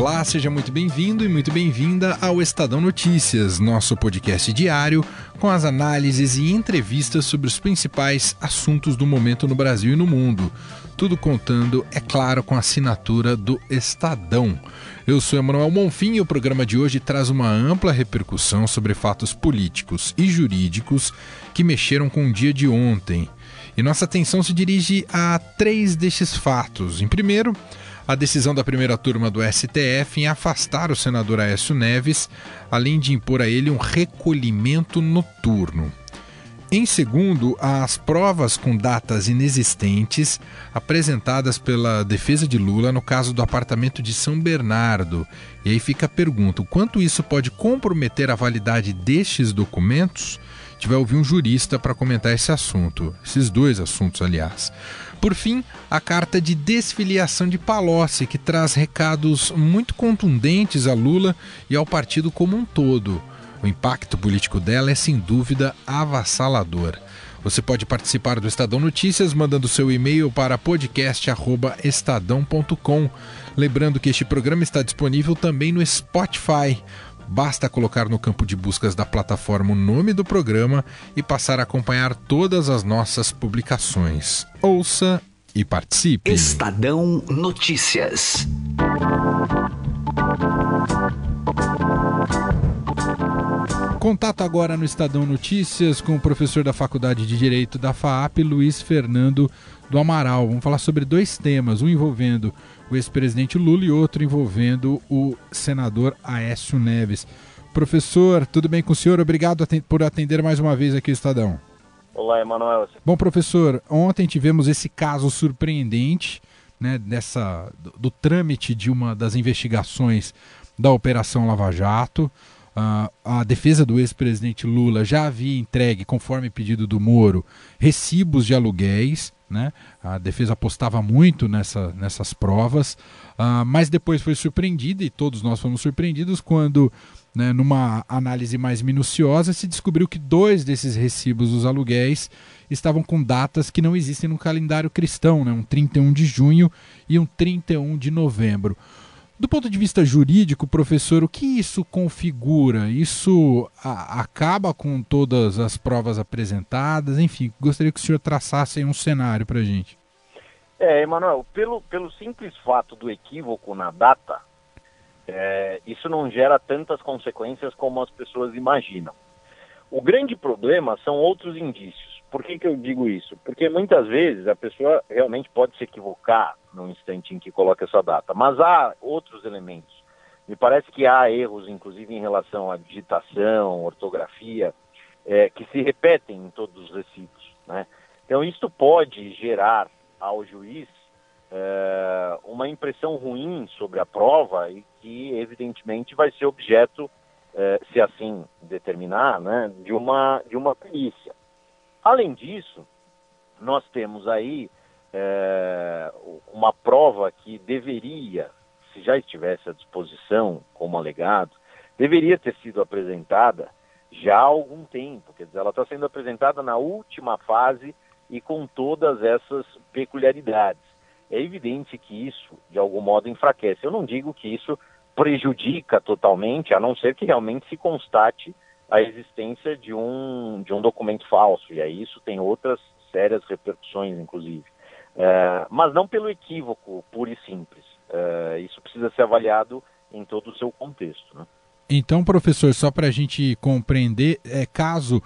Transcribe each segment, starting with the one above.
Olá, seja muito bem-vindo e muito bem-vinda ao Estadão Notícias, nosso podcast diário com as análises e entrevistas sobre os principais assuntos do momento no Brasil e no mundo. Tudo contando, é claro, com a assinatura do Estadão. Eu sou Emanuel Monfim e o programa de hoje traz uma ampla repercussão sobre fatos políticos e jurídicos que mexeram com o dia de ontem. E nossa atenção se dirige a três destes fatos. Em primeiro, a decisão da primeira turma do STF em afastar o senador Aécio Neves, além de impor a ele um recolhimento noturno. Em segundo, as provas com datas inexistentes apresentadas pela defesa de Lula no caso do apartamento de São Bernardo. E aí fica a pergunta: o quanto isso pode comprometer a validade destes documentos? Vai ouvir um jurista para comentar esse assunto, esses dois assuntos, aliás. Por fim, a carta de desfiliação de Palocci, que traz recados muito contundentes a Lula e ao partido como um todo. O impacto político dela é sem dúvida avassalador. Você pode participar do Estadão Notícias mandando seu e-mail para podcast@estadão.com. Lembrando que este programa está disponível também no Spotify. Basta colocar no campo de buscas da plataforma o nome do programa e passar a acompanhar todas as nossas publicações. Ouça e participe. Estadão Notícias. Contato agora no Estadão Notícias com o professor da Faculdade de Direito da FAAP, Luiz Fernando do Amaral. Vamos falar sobre dois temas, um envolvendo o ex-presidente Lula e outro envolvendo o senador Aécio Neves. Professor, tudo bem com o senhor? Obrigado por atender mais uma vez aqui o Estadão. Olá, Emanuel. Bom, professor, ontem tivemos esse caso surpreendente né, dessa, do, do trâmite de uma das investigações da Operação Lava Jato. Uh, a defesa do ex-presidente Lula já havia entregue, conforme pedido do Moro, recibos de aluguéis né? A defesa apostava muito nessa, nessas provas, uh, mas depois foi surpreendida, e todos nós fomos surpreendidos, quando, né, numa análise mais minuciosa, se descobriu que dois desses recibos dos aluguéis estavam com datas que não existem no calendário cristão, né, um 31 de junho e um 31 de novembro. Do ponto de vista jurídico, professor, o que isso configura? Isso a, acaba com todas as provas apresentadas? Enfim, gostaria que o senhor traçasse um cenário para a gente. É, Emanuel, pelo, pelo simples fato do equívoco na data, é, isso não gera tantas consequências como as pessoas imaginam. O grande problema são outros indícios. Por que, que eu digo isso? Porque muitas vezes a pessoa realmente pode se equivocar no instante em que coloca essa data, mas há outros elementos. Me parece que há erros, inclusive em relação à digitação, ortografia, é, que se repetem em todos os recibos. Né? Então, isto pode gerar ao juiz é, uma impressão ruim sobre a prova e que, evidentemente, vai ser objeto, é, se assim determinar, né, de, uma, de uma perícia. Além disso, nós temos aí é, uma prova que deveria, se já estivesse à disposição como alegado, deveria ter sido apresentada já há algum tempo. Quer dizer, ela está sendo apresentada na última fase e com todas essas peculiaridades. É evidente que isso, de algum modo, enfraquece. Eu não digo que isso prejudica totalmente, a não ser que realmente se constate a existência de um, de um documento falso, e aí isso tem outras sérias repercussões, inclusive. É, mas não pelo equívoco puro e simples. É, isso precisa ser avaliado em todo o seu contexto. Né? Então, professor, só para a gente compreender, é, caso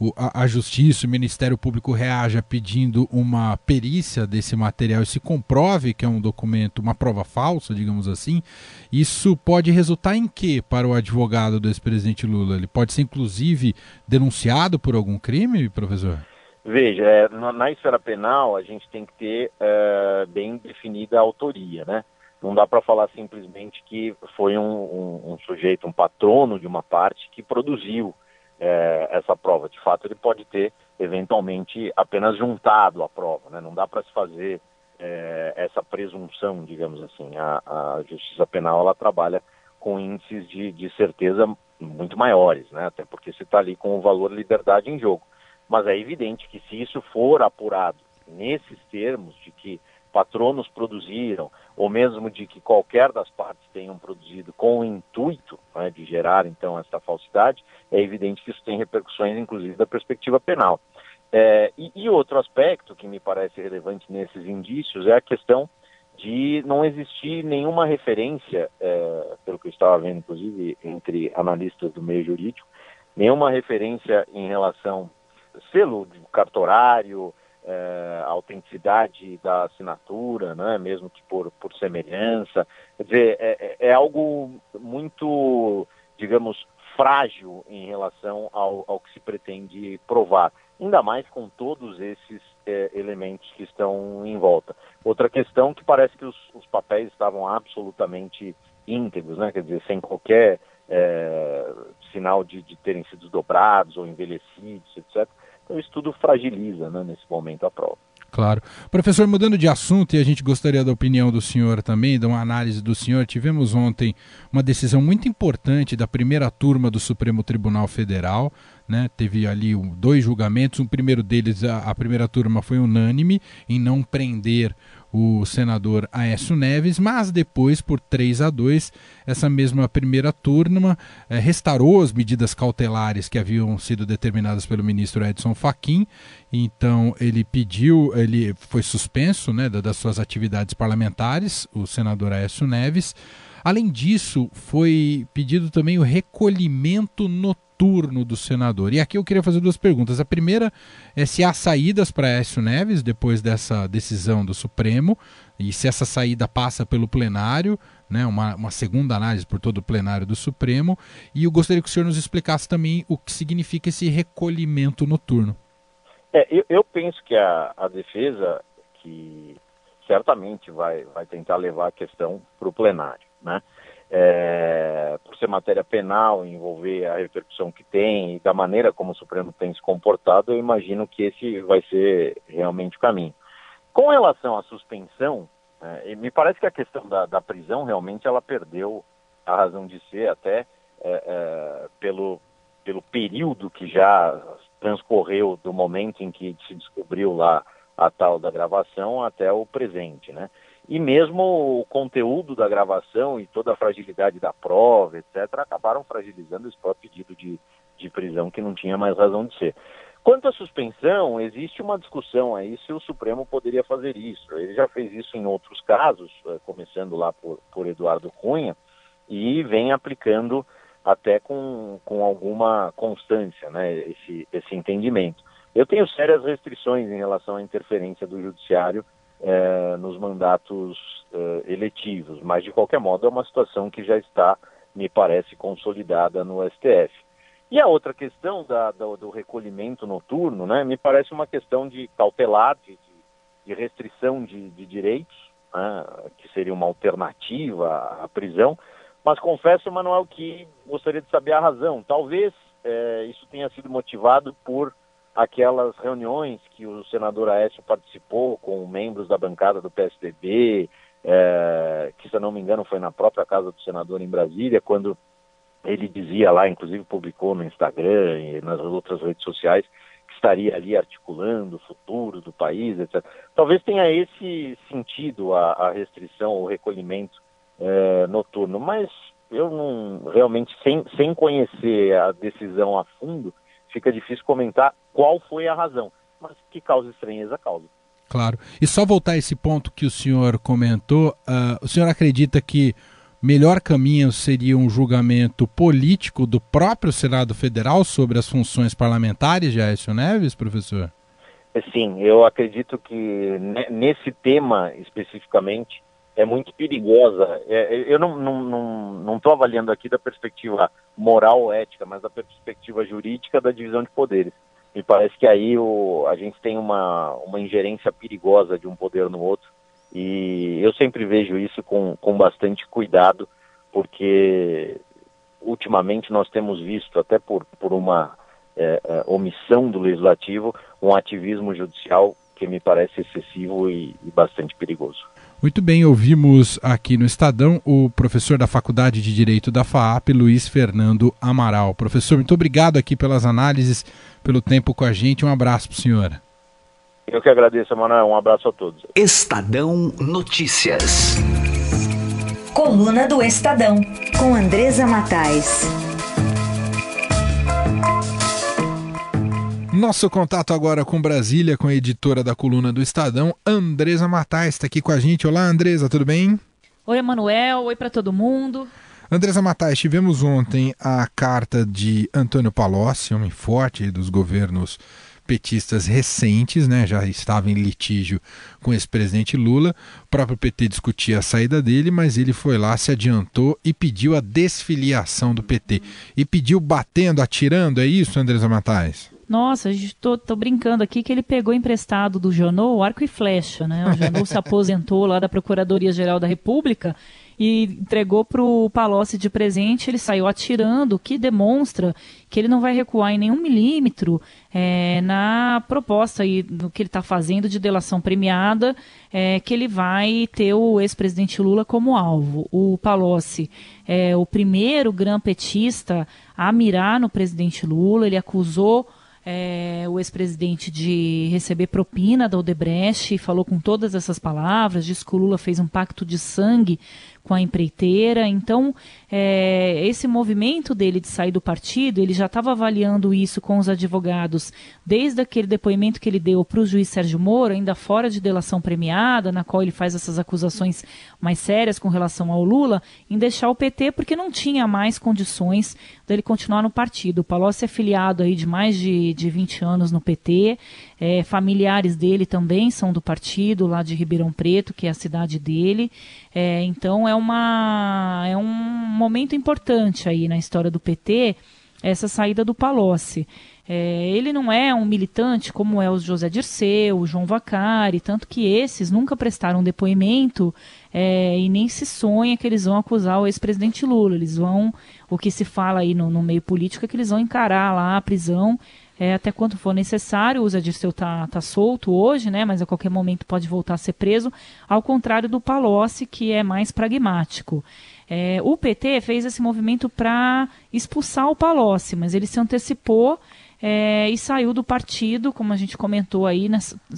o, a, a, Justiça, o Ministério Público reaja pedindo uma perícia desse material e se comprove que é um documento, uma prova falsa, digamos assim, isso pode resultar em quê para o advogado do ex-presidente Lula? Ele pode ser, inclusive, denunciado por algum crime, professor? Veja, é, na, esfera penal a gente tem que ter é, bem definida a autoria, né? Não dá para falar simplesmente que foi um, um, um sujeito, um patrono de uma parte que produziu é, essa prova. De fato, ele pode ter, eventualmente, apenas juntado a prova. Né? Não dá para se fazer é, essa presunção, digamos assim. A, a, justiça penal ela trabalha com índices de, de certeza muito maiores, né? até porque você está ali com o valor liberdade em jogo. Mas é evidente que se isso for apurado nesses termos de que patronos produziram, ou mesmo de que qualquer das partes tenham produzido com o intuito né, de gerar então essa falsidade, é evidente que isso tem repercussões, inclusive, da perspectiva penal. É, e, e, outro aspecto que me parece relevante nesses indícios é a questão de não existir nenhuma referência, é, pelo que eu estava vendo, inclusive, entre analistas do meio jurídico, nenhuma referência em relação selo cartorário, é, a autenticidade da assinatura, né, mesmo que por, por semelhança. Quer dizer, é, é, é algo muito, digamos, frágil em relação ao, ao, que se pretende provar, ainda mais com todos esses é, elementos que estão em volta. Outra questão que parece que os, os papéis estavam absolutamente íntegros, né, quer dizer, sem qualquer é, sinal de, de terem sido dobrados ou envelhecidos, etc. Então isso tudo fragiliza né, nesse momento a prova. Claro. Professor, mudando de assunto, e a gente gostaria da opinião do senhor também, de uma análise do senhor. Tivemos ontem uma decisão muito importante da primeira turma do Supremo Tribunal Federal. Né? Teve ali dois julgamentos. O primeiro deles, a, a primeira turma foi unânime em não prender o senador Aécio Neves, mas depois, por 3 a 2, essa mesma primeira turma eh, restaurou as medidas cautelares que haviam sido determinadas pelo ministro Edson Fachin. Então ele pediu, ele foi suspenso né, das suas atividades parlamentares, o senador Aécio Neves. Além disso, foi pedido também o recolhimento notável turno do senador. E aqui eu queria fazer duas perguntas. A primeira é se há saídas para Écio Neves depois dessa decisão do Supremo e se essa saída passa pelo plenário, né, uma, uma segunda análise por todo o plenário do Supremo. E eu gostaria que o senhor nos explicasse também o que significa esse recolhimento noturno. É, eu, eu penso que a, a defesa que certamente vai, vai tentar levar a questão para o plenário, né? É, por ser matéria penal, envolver a repercussão que tem e da maneira como o Supremo tem se comportado, eu imagino que esse vai ser realmente o caminho. Com relação à suspensão, é, me parece que a questão da, da, prisão realmente ela perdeu a razão de ser até é, é pelo, pelo período que já transcorreu do momento em que se descobriu lá a tal da gravação até o presente, né? E mesmo o conteúdo da gravação e toda a fragilidade da prova, etc., acabaram fragilizando esse próprio pedido de, de prisão que não tinha mais razão de ser. Quanto à suspensão, existe uma discussão aí se o Supremo poderia fazer isso. Ele já fez isso em outros casos, eh, começando lá por, por Eduardo Cunha, e vem aplicando até com, com alguma constância né, esse, esse entendimento. Eu tenho sérias restrições em relação à interferência do Judiciário é, nos mandatos é, eletivos, mas de qualquer modo é uma situação que já está, me parece, consolidada no STF. E a outra questão da, do, do, recolhimento noturno, né, me parece uma questão de cautelar, de, de restrição de, de direitos, né, que seria uma alternativa à prisão, mas confesso, Manuel, que gostaria de saber a razão. Talvez é, isso tenha sido motivado por aquelas reuniões que o senador Aécio participou com membros da bancada do PSDB, é, que se eu não me engano foi na própria casa do senador em Brasília, quando ele dizia lá, inclusive publicou no Instagram e nas outras redes sociais, que estaria ali articulando o futuro do país, etc. Talvez tenha esse sentido a, a restrição, o recolhimento é, noturno, mas eu não realmente sem, sem conhecer a decisão a fundo, fica difícil comentar qual foi a razão, mas que causa estranheza causa. Claro. E só voltar a esse ponto que o senhor comentou, uh, o senhor acredita que melhor caminho seria um julgamento político do próprio Senado Federal sobre as funções parlamentares de Aécio Neves, professor? Sim, eu acredito que nesse tema especificamente é muito perigosa. É, é eu não estou não, não, não avaliando aqui da perspectiva moral ética, mas da perspectiva jurídica da divisão de poderes. Me parece que aí o, a gente tem uma, uma ingerência perigosa de um poder no outro. E eu sempre vejo isso com, com bastante cuidado, porque ultimamente nós temos visto, até por, por uma é, é, omissão do legislativo, um ativismo judicial porque me parece excessivo e, e bastante perigoso. Muito bem, ouvimos aqui no Estadão o professor da Faculdade de Direito da FAAP, Luiz Fernando Amaral. Professor, muito obrigado aqui pelas análises, pelo tempo com a gente. Um abraço para o senhor. Eu que agradeço, Manuel. Um abraço a todos. Estadão Notícias. Coluna do Estadão, com Andresa Matais. Nosso contato agora com Brasília, com a editora da coluna do Estadão, Andresa Matais, está aqui com a gente. Olá, Andresa, tudo bem? Oi, Emanuel. Oi para todo mundo. Andresa Matais, tivemos ontem a carta de Antônio Palocci, homem forte dos governos petistas recentes, né, já estava em litígio com esse presidente Lula. O próprio PT discutia a saída dele, mas ele foi lá, se adiantou e pediu a desfiliação do PT. E pediu batendo, atirando, é isso, Andresa Matais? Nossa, tô brincando aqui que ele pegou emprestado do Janot arco e flecha, né? O Janot se aposentou lá da Procuradoria-Geral da República e entregou para o Palocci de presente, ele saiu atirando, o que demonstra que ele não vai recuar em nenhum milímetro é, na proposta aí, do que ele está fazendo de delação premiada, é, que ele vai ter o ex-presidente Lula como alvo. O Palocci é o primeiro gran petista a mirar no presidente Lula, ele acusou é, o ex-presidente de receber propina da Odebrecht, falou com todas essas palavras, disse que o Lula fez um pacto de sangue com a empreiteira. Então, é, esse movimento dele de sair do partido, ele já estava avaliando isso com os advogados desde aquele depoimento que ele deu para o juiz Sérgio Moro, ainda fora de delação premiada, na qual ele faz essas acusações mais sérias com relação ao Lula, em deixar o PT porque não tinha mais condições dele continuar no partido. O Palocci é filiado aí de mais de, de 20 anos no PT, é, familiares dele também são do partido, lá de Ribeirão Preto, que é a cidade dele. É, então é, uma, é um momento importante aí na história do PT, essa saída do Palocci. É, ele não é um militante como é o José Dirceu, o João Vacari, tanto que esses nunca prestaram depoimento é, e nem se sonha que eles vão acusar o ex-presidente Lula. Eles vão, o que se fala aí no, no, meio político é que eles vão encarar lá a prisão é, até quanto for necessário. O Dirceu está tá solto hoje, né, mas a qualquer momento pode voltar a ser preso, ao contrário do Palocci, que é mais pragmático. É, o PT fez esse movimento para expulsar o Palocci, mas ele se antecipou é, e saiu do partido, como a gente comentou aí,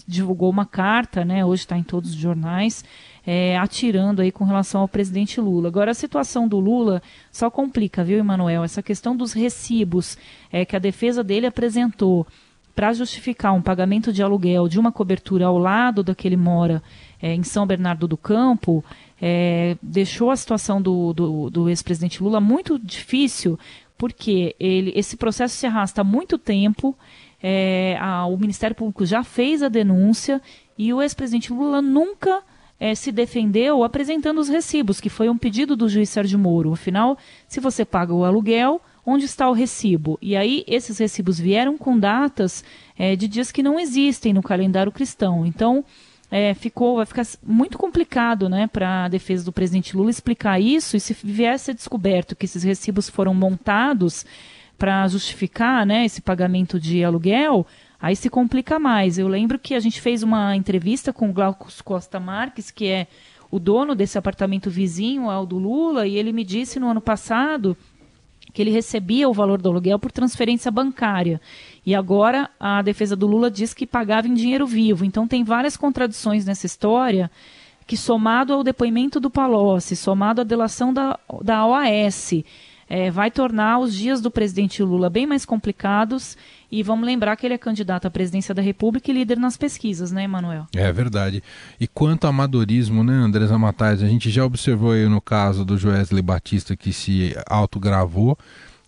divulgou uma carta, né, hoje está em todos os jornais, é, atirando aí com relação ao presidente Lula. Agora, a situação do Lula só complica, viu, Emanuel? Essa questão dos recibos é, que a defesa dele apresentou para justificar um pagamento de aluguel de uma cobertura ao lado da que ele mora é, em São Bernardo do Campo, é, deixou a situação do, do, do ex-presidente Lula muito difícil, porque ele, esse processo se arrasta há muito tempo, é, a, o Ministério Público já fez a denúncia e o ex-presidente Lula nunca é, se defendeu apresentando os recibos, que foi um pedido do juiz Sérgio Moro. Afinal, se você paga o aluguel, onde está o recibo? E aí, esses recibos vieram com datas é, de dias que não existem no calendário cristão. Então, é, ficou, vai ficar muito complicado né, para a defesa do presidente Lula explicar isso. E se vier a descoberto que esses recibos foram montados para justificar né, esse pagamento de aluguel, aí se complica mais. Eu lembro que a gente fez uma entrevista com o Glaucus Costa Marques, que é o dono desse apartamento vizinho ao do Lula, e ele me disse no ano passado que ele recebia o valor do aluguel por transferência bancária. E agora a defesa do Lula diz que pagava em dinheiro vivo. Então tem várias contradições nessa história que somado ao depoimento do Palocci, somado à delação da, da OAS, é, vai tornar os dias do presidente Lula bem mais complicados. E vamos lembrar que ele é candidato à presidência da República e líder nas pesquisas, né, Emanuel? É verdade. E quanto ao amadorismo, né, Andresa Matais? A gente já observou aí no caso do Joesley Batista que se autogravou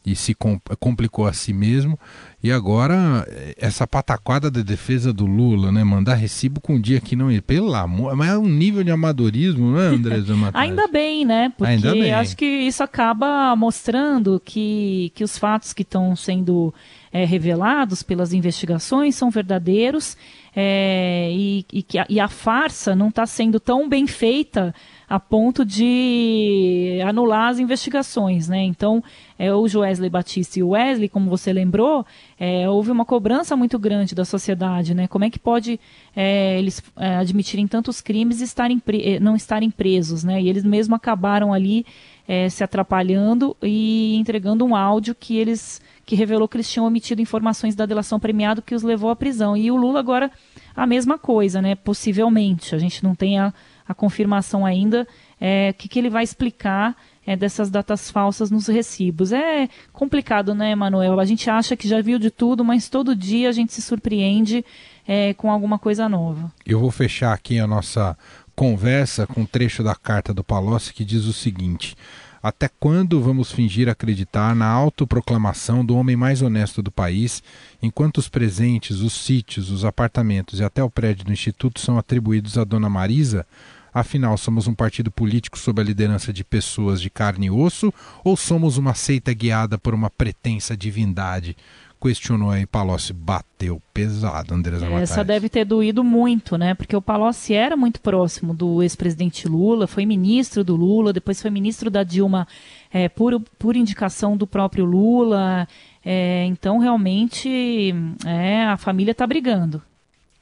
e se complicou a si mesmo. E agora, essa pataquada de defesa do Lula, né? Mandar recibo com um dia que não ia. Pelo amor, mas é um nível de amadorismo, é, Andresa Matais? Ainda bem, né? Porque acho que isso acaba mostrando que, que os fatos que estão sendo é, revelados pelas investigações são verdadeiros é, e, e, que a, e a farsa não está sendo tão bem feita a ponto de anular as investigações, né? Então, é, o Wesley Batista e o Wesley, como você lembrou, é, houve uma cobrança muito grande da sociedade, né? Como é que pode é, eles é, admitirem tantos crimes e estarem é, não estarem presos, né? E eles mesmo acabaram ali é, se atrapalhando e entregando um áudio que eles que revelou que eles tinham omitido informações da delação premiada que os levou à prisão. E o Lula agora a mesma coisa, né? Possivelmente, a gente não tem a, a confirmação ainda é, que, que ele vai explicar é, dessas datas falsas nos recibos. É complicado, né, Manuel? A gente acha que já viu de tudo, mas todo dia a gente se surpreende é, com alguma coisa nova. Eu vou fechar aqui a nossa conversa com um trecho da carta do Palocci que diz o seguinte. Até quando vamos fingir acreditar na autoproclamação do homem mais honesto do país, enquanto os presentes, os sítios, os apartamentos e até o prédio do Instituto são atribuídos à dona Marisa? Afinal, somos um partido político sob a liderança de pessoas de carne e osso ou somos uma seita guiada por uma pretensa divindade? Questionou aí, Palocci bateu pesado, Andresa Matais. Essa deve ter doído muito, né? Porque o Palocci era muito próximo do ex-presidente Lula, foi ministro do Lula, depois foi ministro da Dilma é, por, por indicação do próprio Lula. É, então, realmente, é, a família está brigando.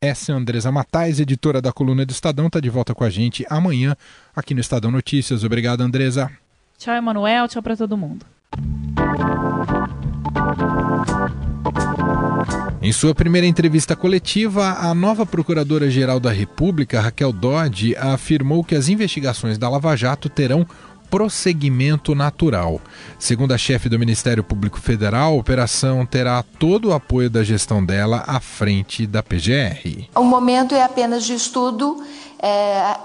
Essa é a Andresa Matais, editora da coluna do Estadão, está de volta com a gente amanhã aqui no Estadão Notícias. Obrigado, Andresa. Tchau, Emanuel. Tchau para todo mundo. Em sua primeira entrevista coletiva, a nova Procuradora-Geral da República, Raquel Dodge, afirmou que as investigações da Lava Jato terão prosseguimento natural. Segundo a chefe do Ministério Público Federal, a operação terá todo o apoio da gestão dela à frente da PGR. O momento é apenas de estudo é,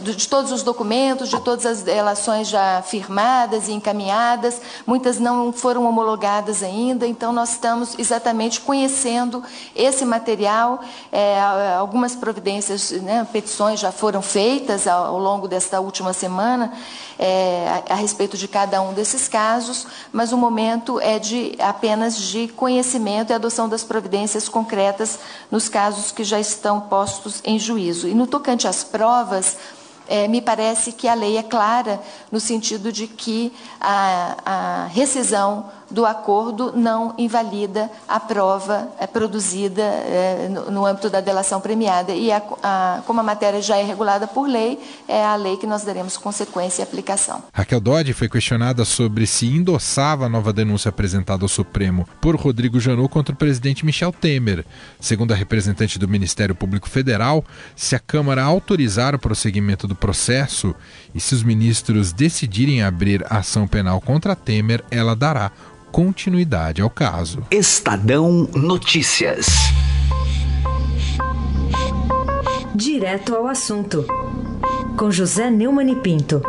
de, de, todos os documentos, de todas as relações já firmadas e encaminhadas, muitas não foram homologadas ainda, então nós estamos exatamente conhecendo esse material. É, algumas providências, né, petições já foram feitas ao, ao longo desta última semana é, a, a, respeito de cada um desses casos, mas o momento é de apenas de conhecimento e adoção das providências concretas nos casos que já estão postos em juízo. E no tocante às provas, é, me parece que a lei é clara no sentido de que a, a rescisão do acordo não invalida a prova é, produzida é, no, âmbito da delação premiada. E a, a, como a matéria já é regulada por lei, é a lei que nós daremos consequência e aplicação. Raquel Dodge foi questionada sobre se endossava a nova denúncia apresentada ao Supremo por Rodrigo Janot contra o presidente Michel Temer. Segundo a representante do Ministério Público Federal, se a Câmara autorizar o prosseguimento do processo e se os ministros decidirem abrir ação penal contra Temer, ela dará continuidade ao caso. Estadão Notícias. Direto ao assunto. Com José Neumann e Pinto.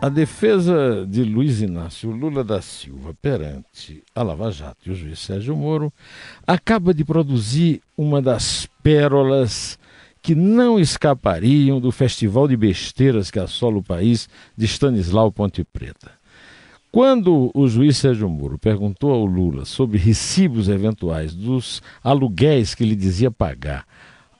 A defesa de Luiz Inácio Lula da Silva perante a Lava Jato e o juiz Sérgio Moro acaba de produzir uma das pérolas que não escapariam do festival de besteiras que assola o país de Stanislau Ponte Preta. Quando o juiz Sérgio Moro perguntou ao Lula sobre recibos eventuais dos aluguéis que ele dizia pagar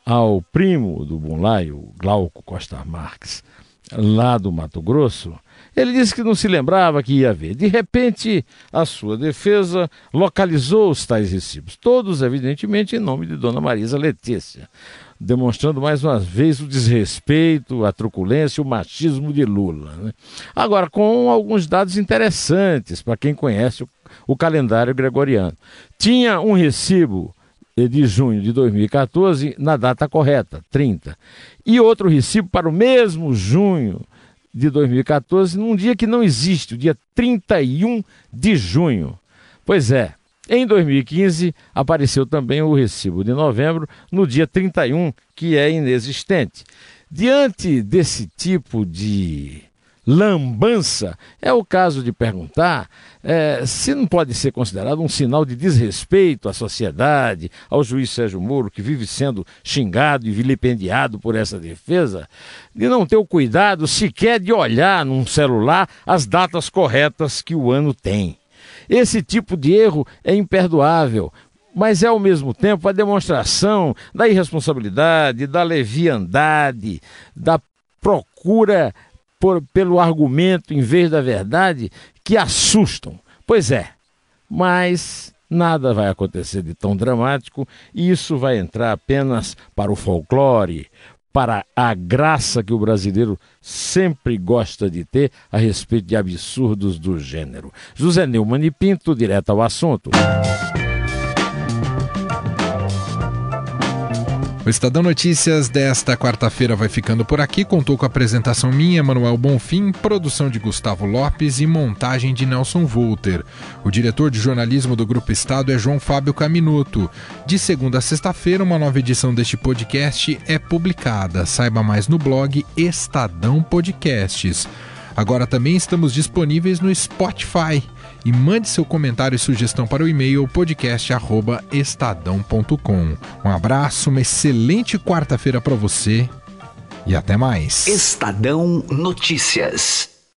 ao primo do Bunlaio, Glauco Costa Marques, lá do Mato Grosso, ele disse que não se lembrava que ia haver. De repente, a sua defesa localizou os tais recibos, todos, evidentemente, em nome de Dona Marisa Letícia demonstrando mais uma vez o desrespeito, a truculência, o machismo de Lula. Né? Agora, com alguns dados interessantes para quem conhece o, o calendário gregoriano. Tinha um recibo de junho de 2014 na data correta, 30, e outro recibo para o mesmo junho de 2014, num dia que não existe, o dia 31 de junho. Pois é, em 2015, apareceu também o recibo de novembro, no dia 31, que é inexistente. Diante desse tipo de lambança, é o caso de perguntar é, se não pode ser considerado um sinal de desrespeito à sociedade, ao juiz Sérgio Moro, que vive sendo xingado e vilipendiado por essa defesa, de não ter o cuidado sequer de olhar num celular as datas corretas que o ano tem. Esse tipo de erro é imperdoável. mas é ao mesmo tempo a demonstração da irresponsabilidade, da leviandade, da procura por, pelo argumento em vez da verdade que assustam. Pois é, mas nada vai acontecer de tão dramático e isso vai entrar apenas para o folclore, para a graça que o brasileiro sempre gosta de ter a respeito de absurdos do gênero. José Neumann e Pinto, direto ao assunto. O Estadão Notícias desta quarta-feira vai ficando por aqui. Contou com a apresentação minha, Manuel Bonfim, produção de Gustavo Lopes e montagem de Nelson Volter. O diretor de jornalismo do Grupo Estado é João Fábio Caminuto. De segunda a sexta-feira, uma nova edição deste podcast é publicada. Saiba mais no blog Estadão Podcasts. Agora também estamos disponíveis no Spotify e mande seu comentário e sugestão para o e-mail podcast@estadão.com. Um abraço, uma excelente quarta-feira para você e até mais. Estadão Notícias.